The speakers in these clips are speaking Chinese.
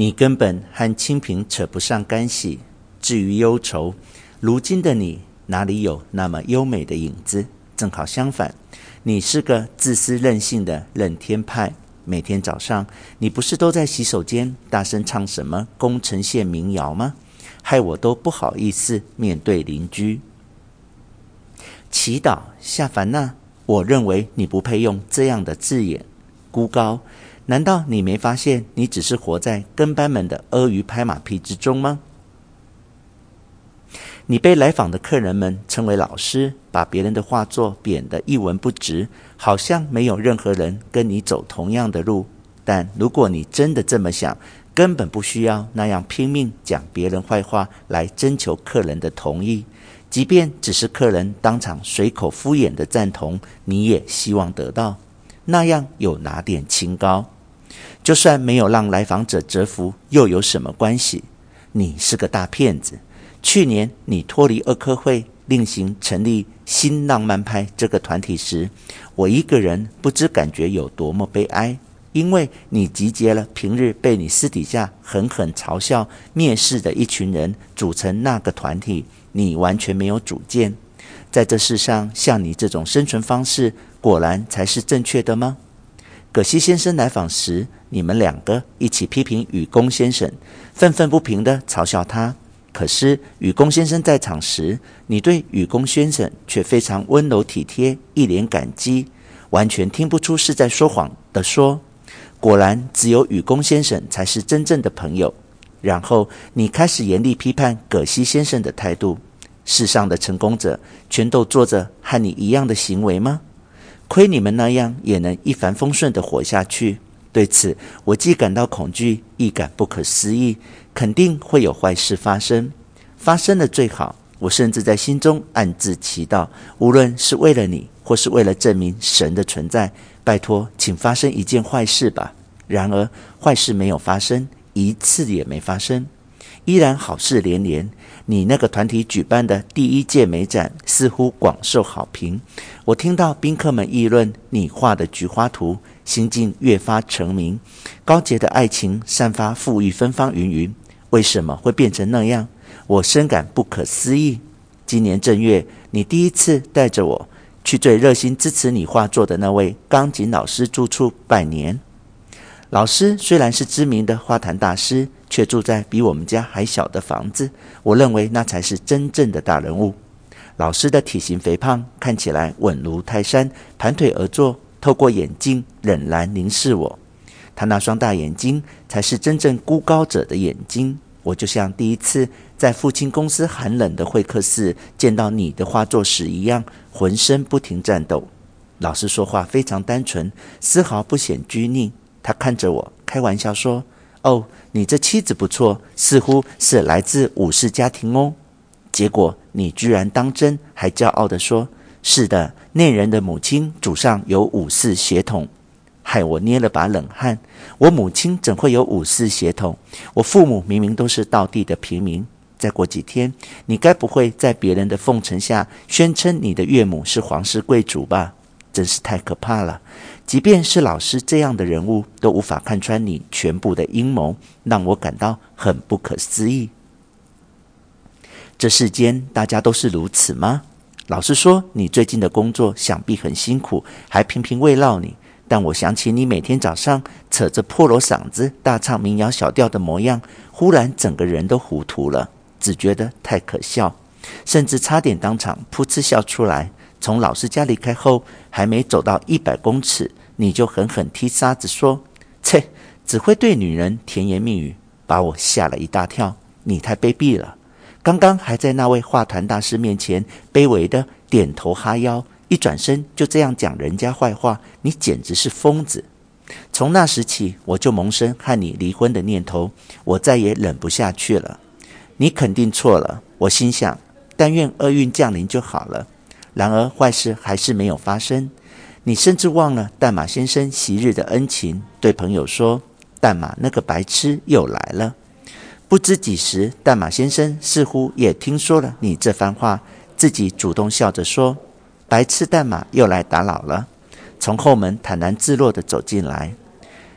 你根本和清贫扯不上干系。至于忧愁，如今的你哪里有那么优美的影子？正好相反，你是个自私任性的任天派。每天早上，你不是都在洗手间大声唱什么宫城县民谣吗？害我都不好意思面对邻居。祈祷夏凡娜，我认为你不配用这样的字眼。孤高。难道你没发现，你只是活在跟班们的阿谀拍马屁之中吗？你被来访的客人们称为老师，把别人的画作贬得一文不值，好像没有任何人跟你走同样的路。但如果你真的这么想，根本不需要那样拼命讲别人坏话来征求客人的同意，即便只是客人当场随口敷衍的赞同，你也希望得到，那样有哪点清高？就算没有让来访者折服，又有什么关系？你是个大骗子。去年你脱离二科会，另行成立新浪漫派这个团体时，我一个人不知感觉有多么悲哀，因为你集结了平日被你私底下狠狠嘲笑、蔑视的一群人，组成那个团体。你完全没有主见，在这世上，像你这种生存方式，果然才是正确的吗？葛西先生来访时，你们两个一起批评雨宫先生，愤愤不平地嘲笑他。可是雨宫先生在场时，你对雨宫先生却非常温柔体贴，一脸感激，完全听不出是在说谎的说。果然，只有雨宫先生才是真正的朋友。然后你开始严厉批判葛西先生的态度。世上的成功者全都做着和你一样的行为吗？亏你们那样也能一帆风顺地活下去，对此我既感到恐惧，亦感不可思议。肯定会有坏事发生，发生了最好。我甚至在心中暗自祈祷，无论是为了你，或是为了证明神的存在，拜托，请发生一件坏事吧。然而坏事没有发生，一次也没发生。依然好事连连，你那个团体举办的第一届美展似乎广受好评。我听到宾客们议论你画的菊花图，心境越发澄明。高洁的爱情散发馥郁芬芳云云，为什么会变成那样？我深感不可思议。今年正月，你第一次带着我去最热心支持你画作的那位钢琴老师住处拜年。老师虽然是知名的画坛大师，却住在比我们家还小的房子。我认为那才是真正的大人物。老师的体型肥胖，看起来稳如泰山，盘腿而坐，透过眼镜冷然凝视我。他那双大眼睛，才是真正孤高者的眼睛。我就像第一次在父亲公司寒冷的会客室见到你的画作时一样，浑身不停颤抖。老师说话非常单纯，丝毫不显拘泥。他看着我，开玩笑说：“哦，你这妻子不错，似乎是来自武士家庭哦。”结果你居然当真，还骄傲地说：“是的，那人的母亲祖上有武士血统。”害我捏了把冷汗。我母亲怎会有武士血统？我父母明明都是道地的平民。再过几天，你该不会在别人的奉承下宣称你的岳母是皇室贵族吧？真是太可怕了！即便是老师这样的人物，都无法看穿你全部的阴谋，让我感到很不可思议。这世间大家都是如此吗？老实说，你最近的工作想必很辛苦，还频频慰劳你。但我想起你每天早上扯着破锣嗓子大唱民谣小调的模样，忽然整个人都糊涂了，只觉得太可笑，甚至差点当场噗嗤笑出来。从老师家离开后，还没走到一百公尺，你就狠狠踢沙子说：“切，只会对女人甜言蜜语，把我吓了一大跳。你太卑鄙了！刚刚还在那位画坛大师面前卑微的点头哈腰，一转身就这样讲人家坏话，你简直是疯子。从那时起，我就萌生和你离婚的念头，我再也忍不下去了。你肯定错了，我心想，但愿厄运降临就好了。”然而坏事还是没有发生，你甚至忘了淡马先生昔日的恩情，对朋友说：“淡马那个白痴又来了。”不知几时，淡马先生似乎也听说了你这番话，自己主动笑着说：“白痴淡马又来打扰了。”从后门坦然自若地走进来。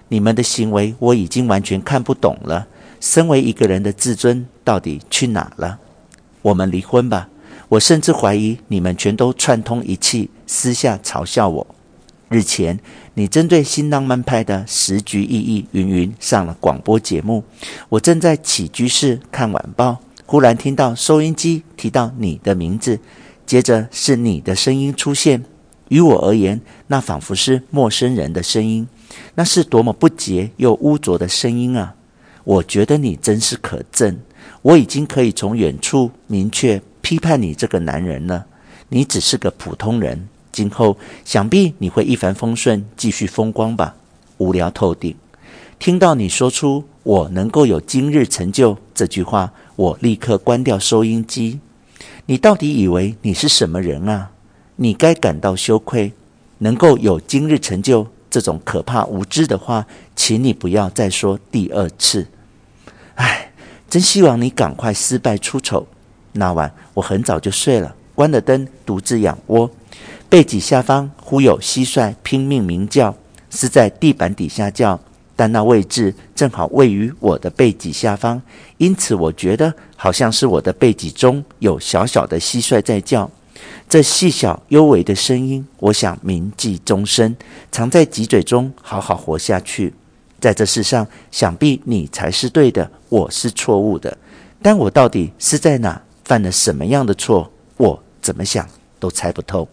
你们的行为我已经完全看不懂了，身为一个人的自尊到底去哪了？我们离婚吧。我甚至怀疑你们全都串通一气，私下嘲笑我。日前，你针对新浪漫派的时局意义云云上了广播节目。我正在起居室看晚报，忽然听到收音机提到你的名字，接着是你的声音出现。于我而言，那仿佛是陌生人的声音。那是多么不洁又污浊的声音啊！我觉得你真是可憎。我已经可以从远处明确批判你这个男人呢。你只是个普通人。今后想必你会一帆风顺，继续风光吧？无聊透顶！听到你说出“我能够有今日成就”这句话，我立刻关掉收音机。你到底以为你是什么人啊？你该感到羞愧。能够有今日成就这种可怕无知的话，请你不要再说第二次。唉，真希望你赶快失败出丑。那晚我很早就睡了，关了灯，独自仰卧。背脊下方忽有蟋蟀拼命鸣叫，是在地板底下叫，但那位置正好位于我的背脊下方，因此我觉得好像是我的背脊中有小小的蟋蟀在叫。这细小幽微的声音，我想铭记终身，藏在脊椎中，好好活下去。在这世上，想必你才是对的，我是错误的。但我到底是在哪犯了什么样的错？我怎么想都猜不透。